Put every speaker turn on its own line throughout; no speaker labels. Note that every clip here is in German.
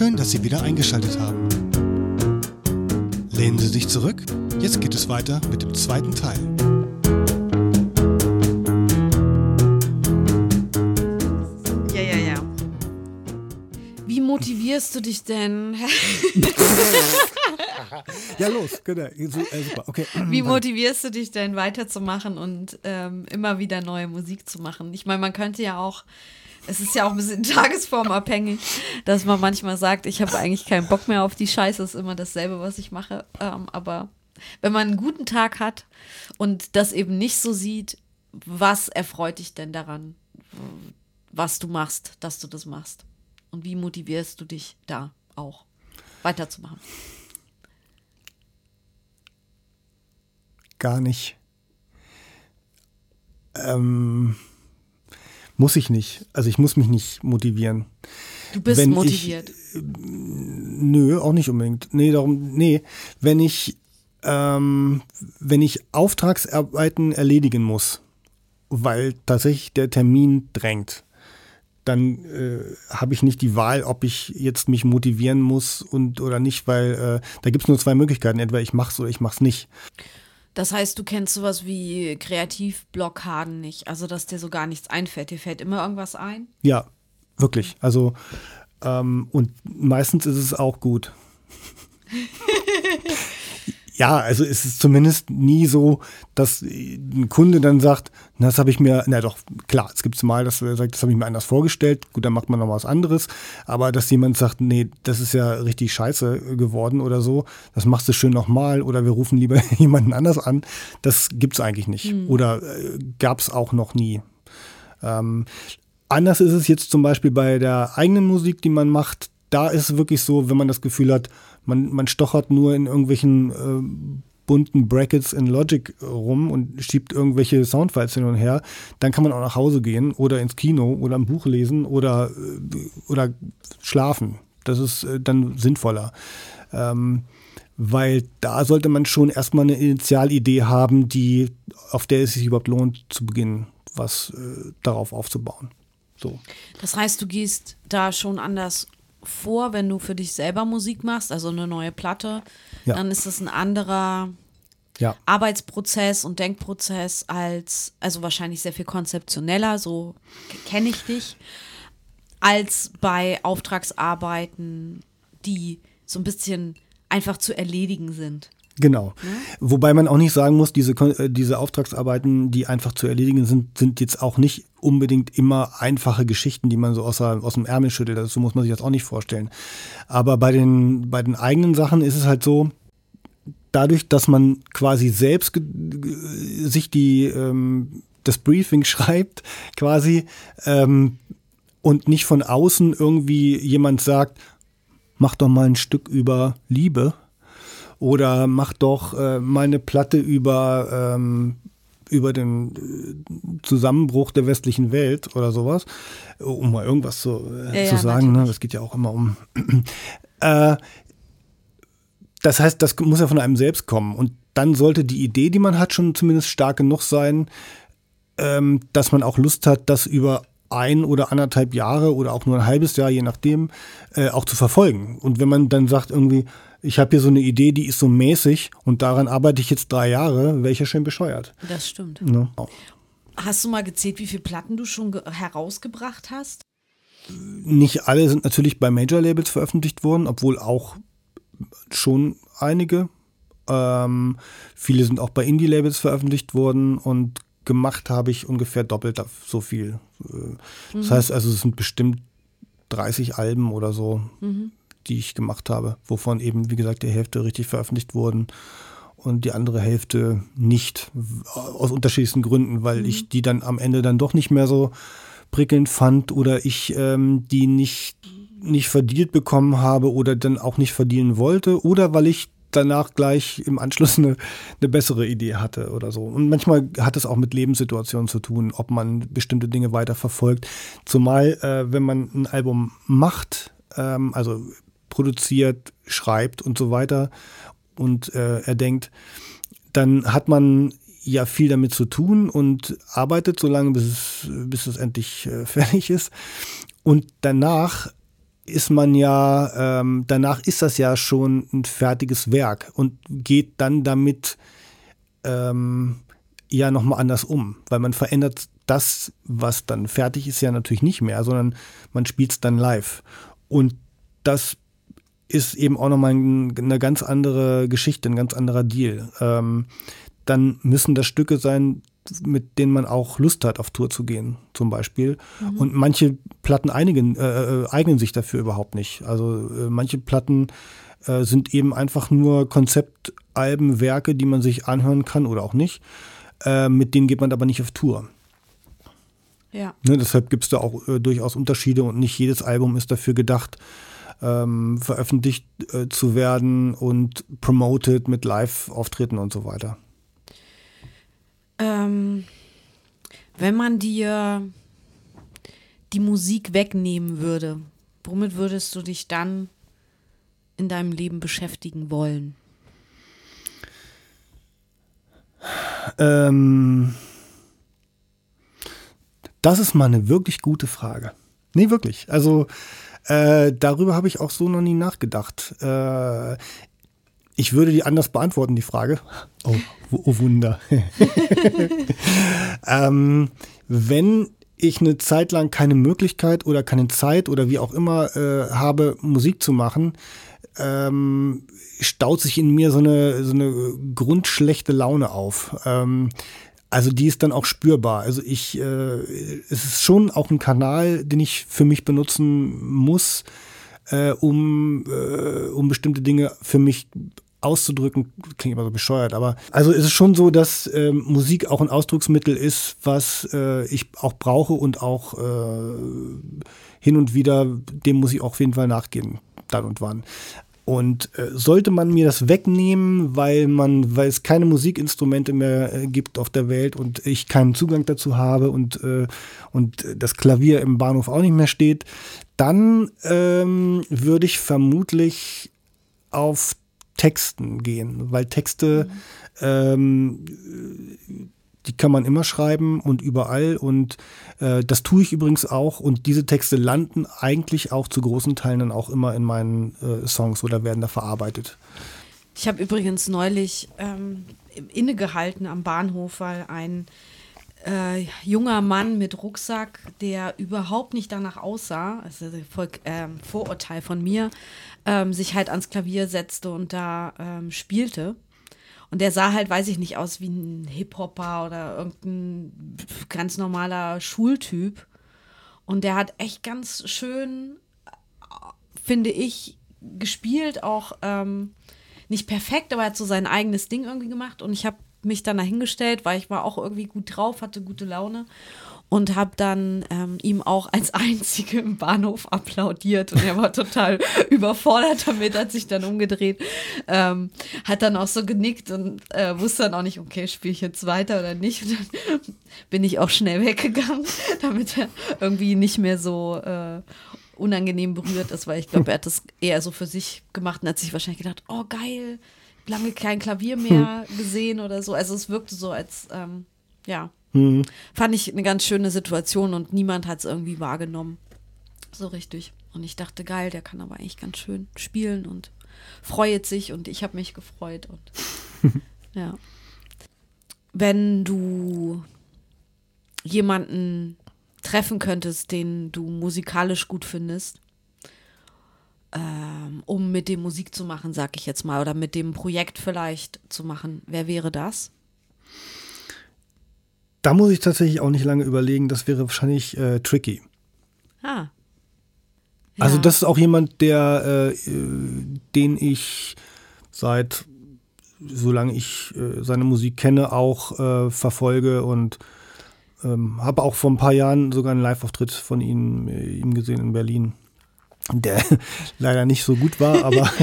Schön, dass Sie wieder eingeschaltet haben. Lehnen Sie sich zurück. Jetzt geht es weiter mit dem zweiten Teil.
Ja, ja, ja. Wie motivierst du dich denn?
Ja, los, genau. Super. Okay.
Wie motivierst du dich denn weiterzumachen und ähm, immer wieder neue Musik zu machen? Ich meine, man könnte ja auch, es ist ja auch ein bisschen tagesformabhängig, dass man manchmal sagt, ich habe eigentlich keinen Bock mehr auf die Scheiße, ist immer dasselbe, was ich mache. Ähm, aber wenn man einen guten Tag hat und das eben nicht so sieht, was erfreut dich denn daran, was du machst, dass du das machst? Und wie motivierst du dich da auch weiterzumachen?
Gar nicht. Ähm, muss ich nicht. Also ich muss mich nicht motivieren.
Du bist
Wenn
motiviert.
Ich, nö, auch nicht unbedingt. Nee, darum, nee. Wenn ich, ähm, wenn ich Auftragsarbeiten erledigen muss, weil tatsächlich der Termin drängt, dann äh, habe ich nicht die Wahl, ob ich jetzt mich motivieren muss und oder nicht, weil äh, da gibt es nur zwei Möglichkeiten. Entweder ich mach's oder ich mach's nicht.
Das heißt, du kennst sowas wie Kreativblockaden nicht, also dass dir so gar nichts einfällt. Dir fällt immer irgendwas ein?
Ja, wirklich. Also ähm, und meistens ist es auch gut. ja, also es ist zumindest nie so, dass ein Kunde dann sagt, na, das habe ich mir, na doch, klar, es gibt mal, dass er sagt, das habe ich mir anders vorgestellt, gut, dann macht man noch was anderes, aber dass jemand sagt, nee, das ist ja richtig scheiße geworden oder so, das machst du schön nochmal oder wir rufen lieber jemanden anders an, das gibt es eigentlich nicht
Hm.
oder äh, gab es auch noch nie. Ähm, anders ist es jetzt zum Beispiel bei der eigenen Musik, die man macht, da ist es wirklich so, wenn man das Gefühl hat, man, man stochert nur in irgendwelchen äh, bunten Brackets in Logic rum und schiebt irgendwelche Soundfiles hin und her, dann kann man auch nach Hause gehen oder ins Kino oder ein Buch lesen oder, äh, oder schlafen. Das ist äh, dann sinnvoller. Ähm, weil da sollte man schon erstmal eine Initialidee haben, die, auf der es sich überhaupt lohnt, zu beginnen, was äh, darauf aufzubauen. So.
Das heißt, du gehst da schon anders vor, wenn du für dich selber Musik machst, also eine neue Platte,
Ja.
dann ist das ein anderer
Ja.
Arbeitsprozess und Denkprozess als, also wahrscheinlich sehr viel konzeptioneller, so kenne ich dich, als bei Auftragsarbeiten, die so ein bisschen einfach zu erledigen sind.
Genau. Wobei man auch nicht sagen muss, diese, äh, diese Auftragsarbeiten, die einfach zu erledigen sind, sind jetzt auch nicht unbedingt immer einfache Geschichten, die man so aus, der, aus dem Ärmel schüttelt. Also so muss man sich das auch nicht vorstellen. Aber bei den, bei den eigenen Sachen ist es halt so, dadurch, dass man quasi selbst ge- sich die, ähm, das Briefing schreibt, quasi, ähm, und nicht von außen irgendwie jemand sagt, mach doch mal ein Stück über Liebe oder mach doch äh, mal eine Platte über, ähm, über den äh, Zusammenbruch der westlichen Welt oder sowas, um mal irgendwas zu, äh,
Ja,
zu sagen. Ne? Das geht ja auch immer um. äh, das heißt, das muss ja von einem selbst kommen. Und dann sollte die Idee, die man hat, schon zumindest stark genug sein, ähm, dass man auch Lust hat, das über ein oder anderthalb Jahre oder auch nur ein halbes Jahr, je nachdem, äh, auch zu verfolgen. Und wenn man dann sagt irgendwie, ich habe hier so eine Idee, die ist so mäßig und daran arbeite ich jetzt drei Jahre, wäre ich ja schön bescheuert.
Das stimmt.
Ne?
Hast du mal gezählt, wie viele Platten du schon ge- herausgebracht hast?
Nicht alle sind natürlich bei Major-Labels veröffentlicht worden, obwohl auch schon einige. Ähm, viele sind auch bei Indie-Labels veröffentlicht worden und gemacht habe ich ungefähr doppelt so viel. Äh, Das heißt also, es sind bestimmt 30 Alben oder so, die ich gemacht habe, wovon eben, wie gesagt, die Hälfte richtig veröffentlicht wurden und die andere Hälfte nicht, aus unterschiedlichsten Gründen, weil ich die dann am Ende dann doch nicht mehr so prickelnd fand oder ich ähm, die nicht, nicht verdient bekommen habe oder dann auch nicht verdienen wollte oder weil ich danach gleich im Anschluss eine, eine bessere Idee hatte oder so. Und manchmal hat es auch mit Lebenssituationen zu tun, ob man bestimmte Dinge weiter verfolgt. Zumal, äh, wenn man ein Album macht, ähm, also produziert, schreibt und so weiter und äh, er denkt, dann hat man ja viel damit zu tun und arbeitet so lange, bis es, bis es endlich äh, fertig ist. Und danach ist man ja, ähm, danach ist das ja schon ein fertiges Werk und geht dann damit ähm, ja nochmal anders um, weil man verändert das, was dann fertig ist, ja natürlich nicht mehr, sondern man spielt es dann live. Und das ist eben auch nochmal eine ganz andere Geschichte, ein ganz anderer Deal. Ähm, dann müssen das Stücke sein, mit denen man auch Lust hat, auf Tour zu gehen, zum Beispiel. Mhm. Und manche Platten einigen, äh, äh, eignen sich dafür überhaupt nicht. Also äh, manche Platten äh, sind eben einfach nur Konzeptalben, Werke, die man sich anhören kann oder auch nicht. Äh, mit denen geht man aber nicht auf Tour.
Ja.
Ne, deshalb gibt es da auch äh, durchaus Unterschiede und nicht jedes Album ist dafür gedacht, ähm, veröffentlicht zu werden und promoted mit Live-Auftritten und so weiter.
Ähm, wenn man dir die Musik wegnehmen würde, womit würdest du dich dann in deinem Leben beschäftigen wollen?
Ähm, das ist mal eine wirklich gute Frage. Nee, wirklich. Also äh, darüber habe ich auch so noch nie nachgedacht. Äh, ich würde die anders beantworten, die Frage. Oh, oh Wunder. ähm, wenn ich eine Zeit lang keine Möglichkeit oder keine Zeit oder wie auch immer äh, habe, Musik zu machen, ähm, staut sich in mir so eine, so eine grundschlechte Laune auf. Ähm, also die ist dann auch spürbar. Also ich, äh, es ist schon auch ein Kanal, den ich für mich benutzen muss, äh, um, äh, um bestimmte Dinge für mich auszudrücken, klingt immer so bescheuert, aber also es ist schon so, dass ähm, Musik auch ein Ausdrucksmittel ist, was äh, ich auch brauche und auch äh, hin und wieder, dem muss ich auch auf jeden Fall nachgehen, dann und wann. Und äh, sollte man mir das wegnehmen, weil man, weil es keine Musikinstrumente mehr äh, gibt auf der Welt und ich keinen Zugang dazu habe und, äh, und das Klavier im Bahnhof auch nicht mehr steht, dann ähm, würde ich vermutlich auf Texten gehen, weil Texte, mhm. ähm, die kann man immer schreiben und überall und äh, das tue ich übrigens auch und diese Texte landen eigentlich auch zu großen Teilen dann auch immer in meinen äh, Songs oder werden da verarbeitet.
Ich habe übrigens neulich ähm, innegehalten am Bahnhof, weil ein äh, junger Mann mit Rucksack, der überhaupt nicht danach aussah, also voll äh, Vorurteil von mir, ähm, sich halt ans Klavier setzte und da ähm, spielte. Und der sah halt, weiß ich nicht, aus wie ein Hip-Hopper oder irgendein ganz normaler Schultyp. Und der hat echt ganz schön, finde ich, gespielt, auch ähm, nicht perfekt, aber er hat so sein eigenes Ding irgendwie gemacht. Und ich habe mich dann dahingestellt, weil ich war auch irgendwie gut drauf, hatte gute Laune und habe dann ähm, ihm auch als Einzige im Bahnhof applaudiert und er war total überfordert damit, hat sich dann umgedreht, ähm, hat dann auch so genickt und äh, wusste dann auch nicht, okay, spiele ich jetzt weiter oder nicht. Und dann bin ich auch schnell weggegangen, damit er irgendwie nicht mehr so äh, unangenehm berührt ist, weil ich glaube, er hat das eher so für sich gemacht und hat sich wahrscheinlich gedacht, oh geil, lange kein Klavier mehr hm. gesehen oder so. Also es wirkte so, als ähm, ja, mhm. fand ich eine ganz schöne Situation und niemand hat es irgendwie wahrgenommen. So richtig. Und ich dachte, geil, der kann aber eigentlich ganz schön spielen und freut sich und ich habe mich gefreut und ja. Wenn du jemanden treffen könntest, den du musikalisch gut findest, ähm, um mit dem Musik zu machen, sag ich jetzt mal, oder mit dem Projekt vielleicht zu machen. Wer wäre das?
Da muss ich tatsächlich auch nicht lange überlegen. Das wäre wahrscheinlich äh, tricky.
Ah.
Ja. Also das ist auch jemand, der, äh, den ich seit solange ich äh, seine Musik kenne, auch äh, verfolge und ähm, habe auch vor ein paar Jahren sogar einen Live-Auftritt von ihm, äh, ihm gesehen in Berlin der leider nicht so gut war, aber.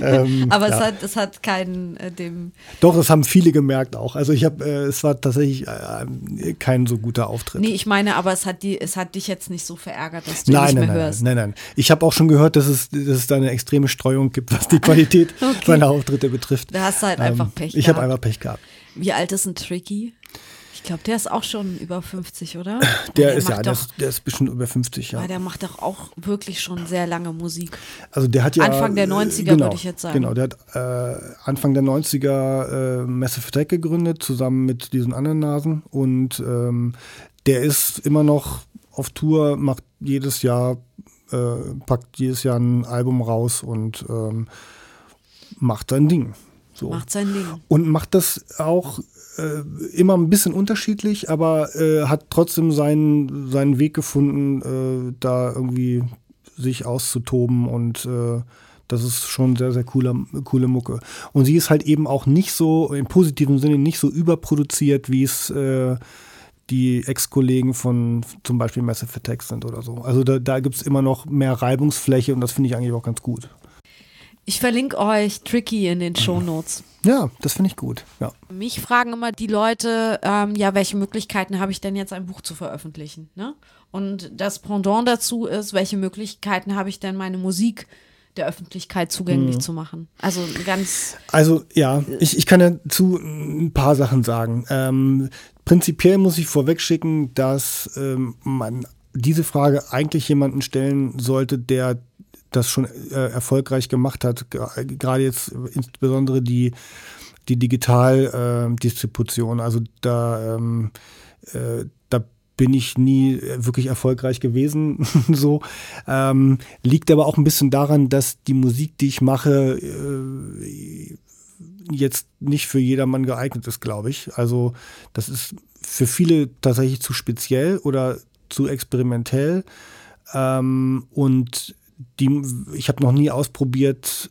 ähm, aber ja. es, hat, es hat keinen äh, dem.
Doch, es haben viele gemerkt auch. Also ich habe, äh, es war tatsächlich äh, kein so guter Auftritt.
Nee, ich meine, aber es hat, die, es hat dich jetzt nicht so verärgert, dass du
nein,
nicht
nein,
mehr
nein,
hörst.
Nein, nein, nein. Ich habe auch schon gehört, dass es, dass es da eine extreme Streuung gibt, was die Qualität okay. seiner Auftritte betrifft.
Da hast du halt ähm, einfach Pech
Ich habe einfach Pech gehabt.
Wie alt ist ein Tricky? Ich glaube, der ist auch schon über 50, oder?
Der, ist ja, der, ist, der ist bestimmt über 50, ja.
Weil der macht doch auch wirklich schon sehr lange Musik.
Also der hat ja
Anfang der 90er,
genau,
würde ich jetzt sagen.
Genau, der hat äh, Anfang der 90er äh, Massive Attack gegründet, zusammen mit diesen anderen Nasen. Und ähm, der ist immer noch auf Tour, macht jedes Jahr, äh, packt jedes Jahr ein Album raus und ähm, macht sein Ding. So.
Macht sein Ding.
Und macht das auch äh, immer ein bisschen unterschiedlich, aber äh, hat trotzdem seinen, seinen Weg gefunden, äh, da irgendwie sich auszutoben und äh, das ist schon sehr, sehr coole, coole Mucke. Und sie ist halt eben auch nicht so, im positiven Sinne, nicht so überproduziert, wie es äh, die Ex-Kollegen von zum Beispiel Massive Attack sind oder so. Also da, da gibt es immer noch mehr Reibungsfläche und das finde ich eigentlich auch ganz gut.
Ich verlinke euch Tricky in den Show Notes.
Ja, das finde ich gut. Ja.
Mich fragen immer die Leute, ähm, ja, welche Möglichkeiten habe ich denn jetzt ein Buch zu veröffentlichen? Ne? Und das Pendant dazu ist, welche Möglichkeiten habe ich denn meine Musik der Öffentlichkeit zugänglich
Mhm.
zu machen? Also ganz
Also ja, ich, ich kann dazu ein paar Sachen sagen. Ähm, prinzipiell muss ich vorweg schicken, dass ähm, man diese Frage eigentlich jemanden stellen sollte, der das schon äh, erfolgreich gemacht hat. Gerade jetzt insbesondere die, die Digitaldistribution. also da, ähm, äh, da bin ich nie äh, wirklich erfolgreich gewesen. so ähm, liegt aber auch ein bisschen daran, dass die Musik, die ich mache, äh, jetzt nicht für jedermann geeignet ist, glaube ich. Also das ist für viele tatsächlich zu speziell oder zu experimentell. Ähm, und die, ich habe noch nie ausprobiert,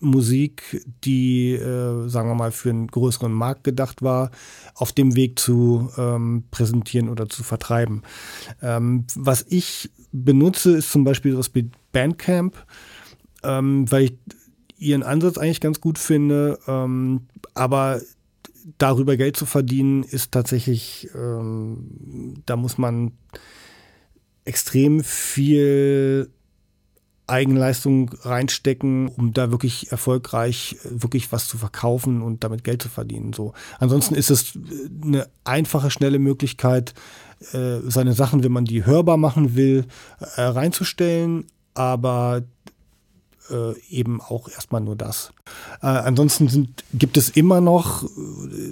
Musik, die, äh, sagen wir mal, für einen größeren Markt gedacht war, auf dem Weg zu ähm, präsentieren oder zu vertreiben. Ähm, was ich benutze, ist zum Beispiel wie Bandcamp, ähm, weil ich ihren Ansatz eigentlich ganz gut finde, ähm, aber darüber Geld zu verdienen, ist tatsächlich, ähm, da muss man extrem viel Eigenleistung reinstecken, um da wirklich erfolgreich äh, wirklich was zu verkaufen und damit Geld zu verdienen. So. Ansonsten ist es äh, eine einfache, schnelle Möglichkeit, äh, seine Sachen, wenn man die hörbar machen will, reinzustellen, aber äh, eben auch erstmal nur das. Äh, ansonsten sind, gibt es immer noch,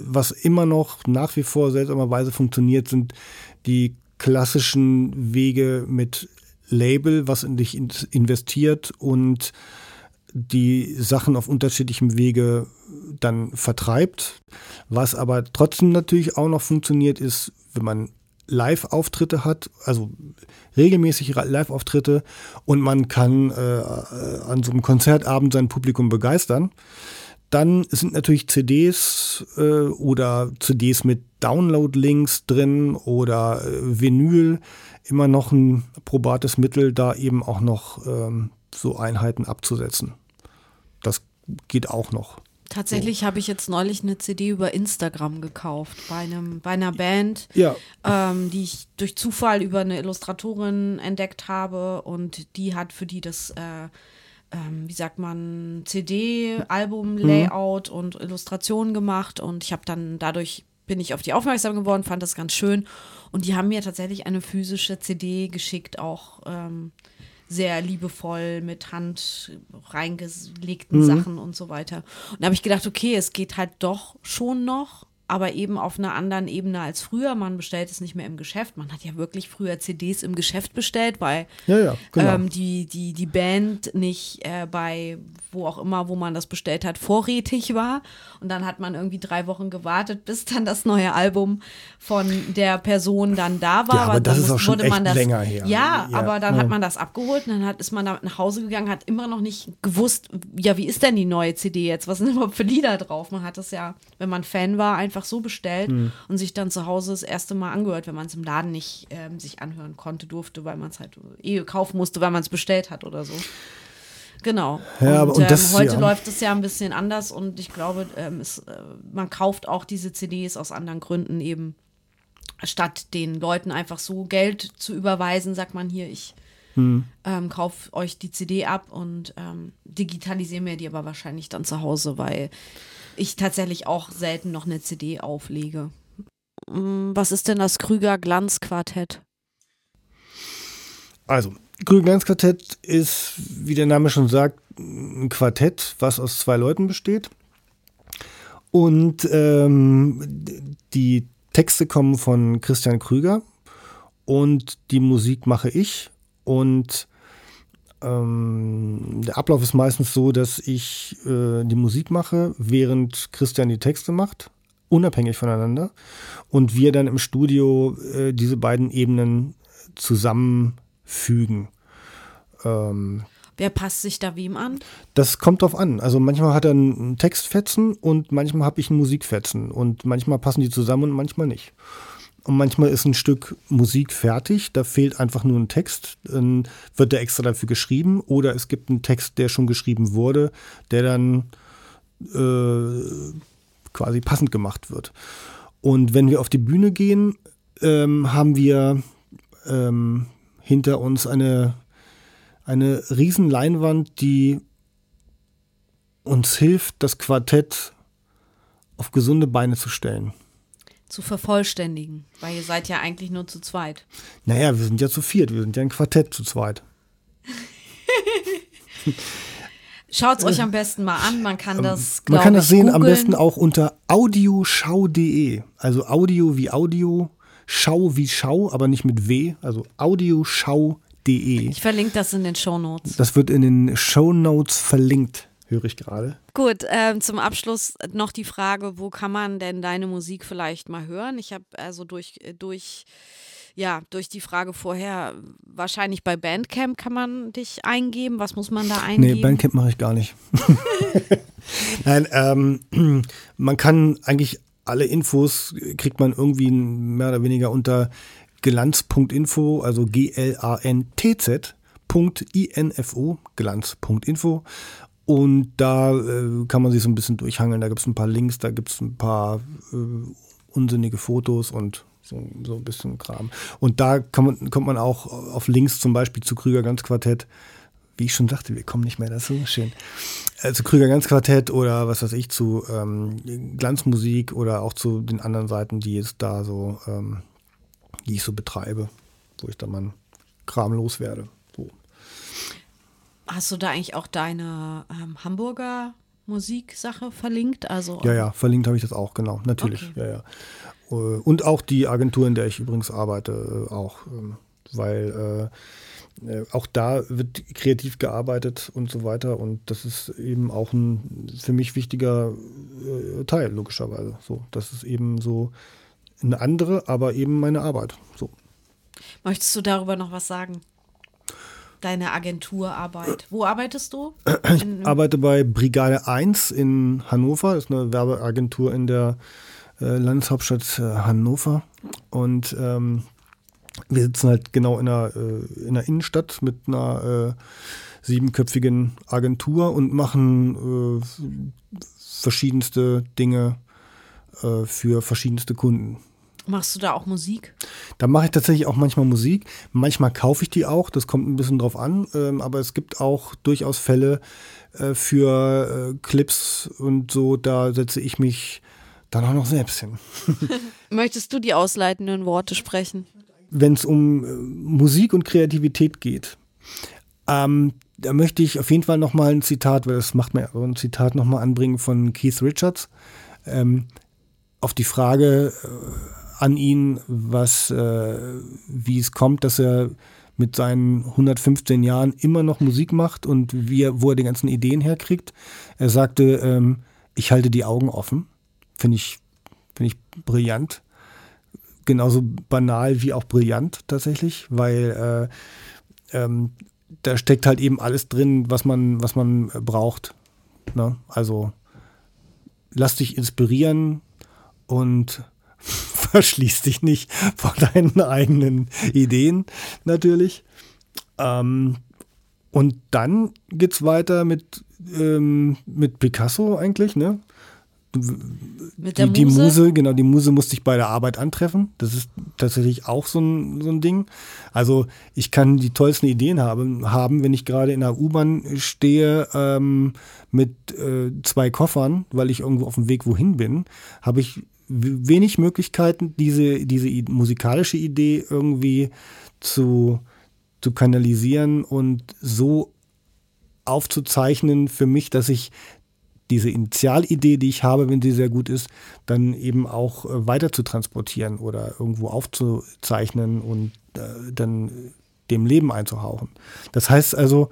was immer noch nach wie vor seltsamerweise funktioniert, sind die klassischen Wege mit Label, was in dich in- investiert und die Sachen auf unterschiedlichem Wege dann vertreibt. Was aber trotzdem natürlich auch noch funktioniert, ist, wenn man Live-Auftritte hat, also regelmäßig Live-Auftritte und man kann äh, an so einem Konzertabend sein Publikum begeistern. Dann sind natürlich CDs äh, oder CDs mit Download-Links drin oder äh, Vinyl immer noch ein probates Mittel, da eben auch noch ähm, so Einheiten abzusetzen. Das geht auch noch.
Tatsächlich habe ich jetzt neulich eine CD über Instagram gekauft bei einem bei einer Band,
Ja,
ähm, die ich durch Zufall über eine Illustratorin entdeckt habe und die hat für die das äh, ähm, wie sagt man, CD, Album, Layout und Illustrationen gemacht und ich habe dann dadurch bin ich auf die aufmerksam geworden, fand das ganz schön. Und die haben mir tatsächlich eine physische CD geschickt, auch ähm, sehr liebevoll mit Hand reingelegten Sachen und so weiter. Und da habe ich gedacht, okay, es geht halt doch schon noch, aber eben auf einer anderen Ebene als früher. Man bestellt es nicht mehr im Geschäft. Man hat ja wirklich früher CDs im Geschäft bestellt, weil
ja, ja, genau.
ähm, die, die, die Band nicht äh, bei wo auch immer, wo man das bestellt hat, vorrätig war. Und dann hat man irgendwie drei Wochen gewartet, bis dann das neue Album von der Person dann da war.
Ja, aber das
dann
ist auch schon echt
das,
länger her.
Ja,
Ja,
aber dann hat man das abgeholt und dann hat, ist man damit nach Hause gegangen, hat immer noch nicht gewusst, ja, wie ist denn die neue CD jetzt? Was sind überhaupt für Lieder drauf? Man hat das ja, wenn man Fan war, einfach so bestellt
Hm.
und sich dann zu Hause das erste Mal angehört, wenn man es im Laden nicht ähm, sich anhören konnte, durfte, weil man es halt eh kaufen musste, weil man es bestellt hat oder so. Genau.
Ja, aber- und
ähm,
das-
heute
ja.
läuft es ja ein bisschen anders und ich glaube, ähm, es, äh, man kauft auch diese CDs aus anderen Gründen eben, statt den Leuten einfach so Geld zu überweisen, sagt man hier, ich
Hm.
ähm, kauf euch die CD ab und ähm, digitalisiere mir die aber wahrscheinlich dann zu Hause, weil ich tatsächlich auch selten noch eine CD auflege. mm, was ist denn das Krüger Glanzquartett?
Also, Krüger Glanzquartett ist, wie der Name schon sagt, ein Quartett, was aus zwei Leuten besteht. Und ähm, die Texte kommen von Christian Krüger und die Musik mache ich. Und ähm, der Ablauf ist meistens so, dass ich äh, die Musik mache, während Christian die Texte macht, unabhängig voneinander. Und wir dann im Studio äh, diese beiden Ebenen zusammenfügen.
Ähm, Wer passt sich da wem an?
Das kommt drauf an. Also manchmal hat er einen Textfetzen und manchmal habe ich einen Musikfetzen. Und manchmal passen die zusammen und manchmal nicht. Und manchmal ist ein Stück Musik fertig, da fehlt einfach nur ein Text, dann wird der extra dafür geschrieben. Oder es gibt einen Text, der schon geschrieben wurde, der dann äh, quasi passend gemacht wird. Und wenn wir auf die Bühne gehen, ähm, haben wir ähm, hinter uns eine eine riesen Leinwand, die uns hilft, das Quartett auf gesunde Beine zu stellen.
Zu vervollständigen, weil ihr seid ja eigentlich nur zu zweit.
Naja, wir sind ja zu viert, wir sind ja ein Quartett zu zweit.
Schaut es euch am besten mal an, man kann ähm, das
Man kann das sehen googlen. am besten auch unter audioschau.de. Also Audio wie Audio, Schau wie Schau, aber nicht mit W, also audioschau.de.
Ich verlinke das in den Show Notes.
Das wird in den Show Notes verlinkt, höre ich gerade.
Gut, ähm, zum Abschluss noch die Frage, wo kann man denn deine Musik vielleicht mal hören? Ich habe also durch, durch, ja, durch die Frage vorher, wahrscheinlich bei Bandcamp kann man dich eingeben. Was muss man da eingeben?
Nee, Bandcamp mache ich gar nicht. Nein, ähm, man kann eigentlich alle Infos kriegt man irgendwie mehr oder weniger unter glanz.info, also G-L-A-N-T-Z.info, glanz.info. Und da äh, kann man sich so ein bisschen durchhangeln. Da gibt es ein paar Links, da gibt es ein paar äh, unsinnige Fotos und so, so ein bisschen Kram. Und da man, kommt man auch auf Links zum Beispiel zu Krüger Ganz Quartett. Wie ich schon sagte, wir kommen nicht mehr dazu. Schön. Äh, zu Krüger Ganz Quartett oder was weiß ich, zu ähm, Glanzmusik oder auch zu den anderen Seiten, die es da so ähm, die ich so betreibe, wo ich dann mein Kram loswerde.
Hast du da eigentlich auch deine ähm, Hamburger Musiksache verlinkt? Also,
ja, ja, verlinkt habe ich das auch, genau, natürlich. Okay. Ja, ja. Äh, und auch die Agentur, in der ich übrigens arbeite, äh, auch, ähm, weil äh, auch da wird kreativ gearbeitet und so weiter. Und das ist eben auch ein für mich wichtiger Teil, logischerweise. So, das ist eben so eine andere, aber eben meine Arbeit. So.
Möchtest du darüber noch was sagen? Deine Agenturarbeit. Wo arbeitest du?
Ich arbeite bei Brigade 1 in Hannover. Das ist eine Werbeagentur in der äh, Landeshauptstadt äh, Hannover. Und ähm, wir sitzen halt genau in der, äh, in der Innenstadt mit einer äh, siebenköpfigen Agentur und machen äh, verschiedenste Dinge äh, für verschiedenste Kunden.
Machst du da auch Musik?
Da mache ich tatsächlich auch manchmal Musik. Manchmal kaufe ich die auch, das kommt ein bisschen drauf an. Ähm, aber es gibt auch durchaus Fälle äh, für äh, Clips und so, da setze ich mich dann auch noch selbst hin.
Möchtest du die ausleitenden Worte sprechen?
Wenn es um äh, Musik und Kreativität geht, ähm, da möchte ich auf jeden Fall nochmal ein Zitat, weil das macht mir so ein Zitat nochmal anbringen von Keith Richards. Ähm, auf die Frage, äh, an ihn, was, äh, wie es kommt, dass er mit seinen 115 Jahren immer noch Musik macht und wie wo er die ganzen Ideen herkriegt. Er sagte, ähm, ich halte die Augen offen. Finde ich, finde ich brillant. Genauso banal wie auch brillant tatsächlich, weil äh, ähm, da steckt halt eben alles drin, was man, was man braucht. Ne? Also lass dich inspirieren und verschließ dich nicht vor deinen eigenen Ideen natürlich. Ähm, und dann geht es weiter mit, ähm, mit Picasso eigentlich, ne?
Mit der
die, Muse? die Muse, genau, die Muse musste ich bei der Arbeit antreffen. Das ist tatsächlich auch so ein, so ein Ding. Also ich kann die tollsten Ideen haben, haben wenn ich gerade in der U-Bahn stehe ähm, mit äh, zwei Koffern, weil ich irgendwo auf dem Weg wohin bin, habe ich wenig Möglichkeiten, diese, diese musikalische Idee irgendwie zu, zu kanalisieren und so aufzuzeichnen für mich, dass ich diese Initialidee, die ich habe, wenn sie sehr gut ist, dann eben auch äh, weiter zu transportieren oder irgendwo aufzuzeichnen und äh, dann dem Leben einzuhauchen. Das heißt also,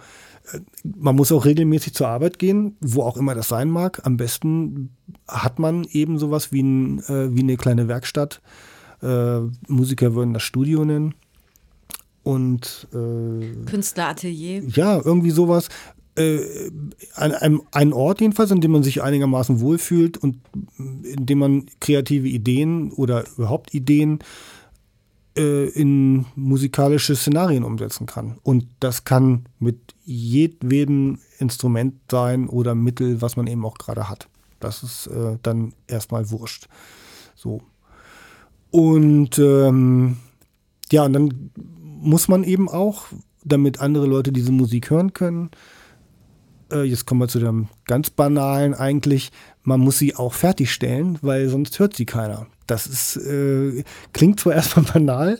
man muss auch regelmäßig zur Arbeit gehen, wo auch immer das sein mag. Am besten hat man eben sowas wie, ein, äh, wie eine kleine Werkstatt. Äh, Musiker würden das Studio nennen. Und äh,
Künstleratelier.
Ja, irgendwie sowas äh, an einem, einen Ort jedenfalls, in dem man sich einigermaßen wohlfühlt und in dem man kreative Ideen oder überhaupt Ideen äh, in musikalische Szenarien umsetzen kann. Und das kann mit jedwedem Instrument sein oder Mittel, was man eben auch gerade hat. Das ist äh, dann erstmal wurscht. So. Und ähm, ja, und dann muss man eben auch, damit andere Leute diese Musik hören können, äh, jetzt kommen wir zu dem ganz banalen eigentlich, man muss sie auch fertigstellen, weil sonst hört sie keiner. Das ist, äh, klingt zwar erstmal banal,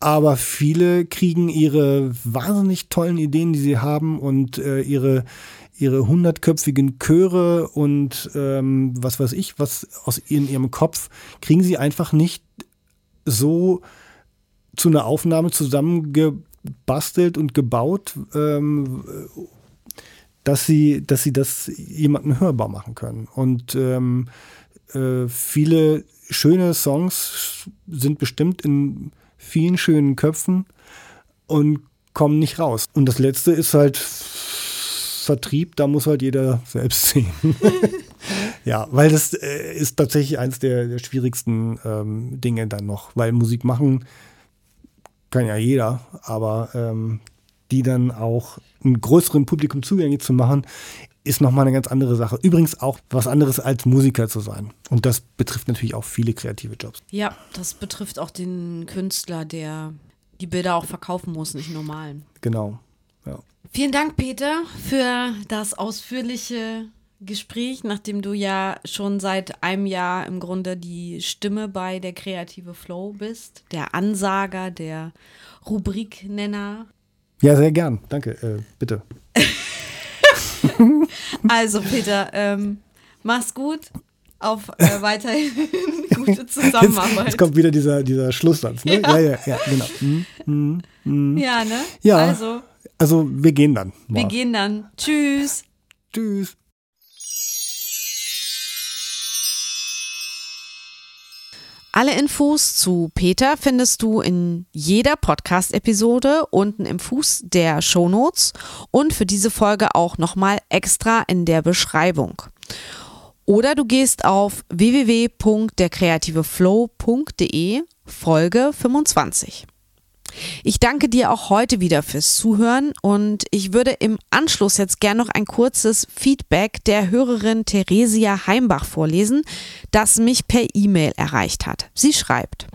aber viele kriegen ihre wahnsinnig tollen Ideen, die sie haben und äh, ihre ihre hundertköpfigen Chöre und ähm, was weiß ich, was aus in ihrem Kopf, kriegen sie einfach nicht so zu einer Aufnahme zusammengebastelt und gebaut, ähm, dass sie, dass sie das jemandem hörbar machen können. Und ähm, äh, viele schöne Songs sind bestimmt in vielen schönen Köpfen und kommen nicht raus. Und das letzte ist halt Vertrieb, da muss halt jeder selbst sehen. ja, weil das äh, ist tatsächlich eines der, der schwierigsten ähm, Dinge dann noch, weil Musik machen kann ja jeder, aber ähm, die dann auch einem größeren Publikum zugänglich zu machen, ist nochmal eine ganz andere Sache. Übrigens auch was anderes als Musiker zu sein. Und das betrifft natürlich auch viele kreative Jobs.
Ja, das betrifft auch den Künstler, der die Bilder auch verkaufen muss, nicht normal.
Genau. Ja.
Vielen Dank, Peter, für das ausführliche Gespräch, nachdem du ja schon seit einem Jahr im Grunde die Stimme bei der Kreative Flow bist, der Ansager, der Rubriknenner.
Ja, sehr gern. Danke. Äh, bitte.
also, Peter, ähm, mach's gut. Auf äh, weiterhin gute Zusammenarbeit.
Jetzt, jetzt, kommt wieder dieser, dieser Schlusssatz, ne? Ja, ja, ja, ja genau.
Hm, hm, hm. Ja, ne?
Ja. Also, also wir gehen dann.
Mal. Wir gehen dann. Tschüss.
Tschüss.
Alle Infos zu Peter findest du in jeder Podcast-Episode unten im Fuß der Shownotes und für diese Folge auch nochmal extra in der Beschreibung. Oder du gehst auf www.derkreativeflow.de Folge 25. Ich danke dir auch heute wieder fürs Zuhören und ich würde im Anschluss jetzt gern noch ein kurzes Feedback der Hörerin Theresia Heimbach vorlesen, das mich per E-Mail erreicht hat. Sie schreibt.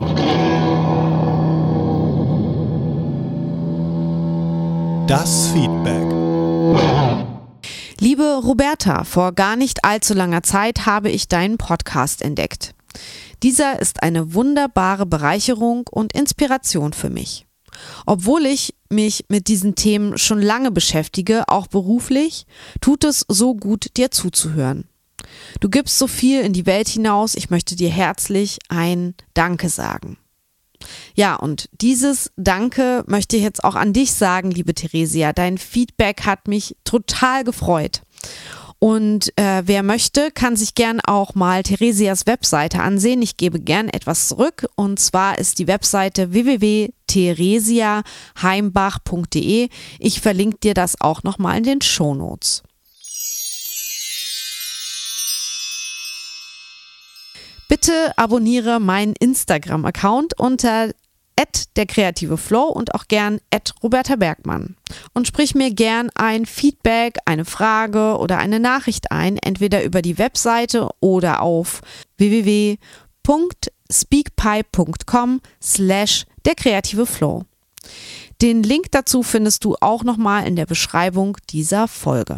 Das Feedback.
Liebe Roberta, vor gar nicht allzu langer Zeit habe ich deinen Podcast entdeckt. Dieser ist eine wunderbare Bereicherung und Inspiration für mich. Obwohl ich mich mit diesen Themen schon lange beschäftige, auch beruflich, tut es so gut, dir zuzuhören. Du gibst so viel in die Welt hinaus, ich möchte dir herzlich ein Danke sagen. Ja, und dieses Danke möchte ich jetzt auch an dich sagen, liebe Theresia. Dein Feedback hat mich total gefreut. Und äh, wer möchte, kann sich gern auch mal Theresias Webseite ansehen. Ich gebe gern etwas zurück. Und zwar ist die Webseite www.theresiaheimbach.de. Ich verlinke dir das auch nochmal in den Shownotes. Bitte abonniere meinen Instagram-Account unter der kreative Flow und auch gern Roberta Bergmann. Und sprich mir gern ein Feedback, eine Frage oder eine Nachricht ein, entweder über die Webseite oder auf www.speakpipe.com slash der kreative Flow. Den Link dazu findest du auch nochmal in der Beschreibung dieser Folge.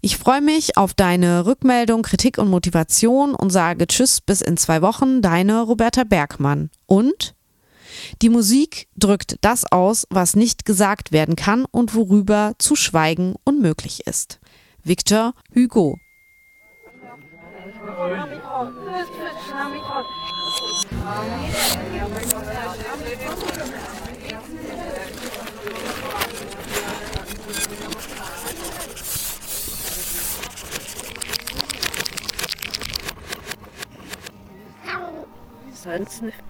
Ich freue mich auf deine Rückmeldung, Kritik und Motivation und sage Tschüss bis in zwei Wochen, deine Roberta Bergmann. Und die Musik drückt das aus, was nicht gesagt werden kann und worüber zu schweigen unmöglich ist. Victor Hugo
Sonst nicht.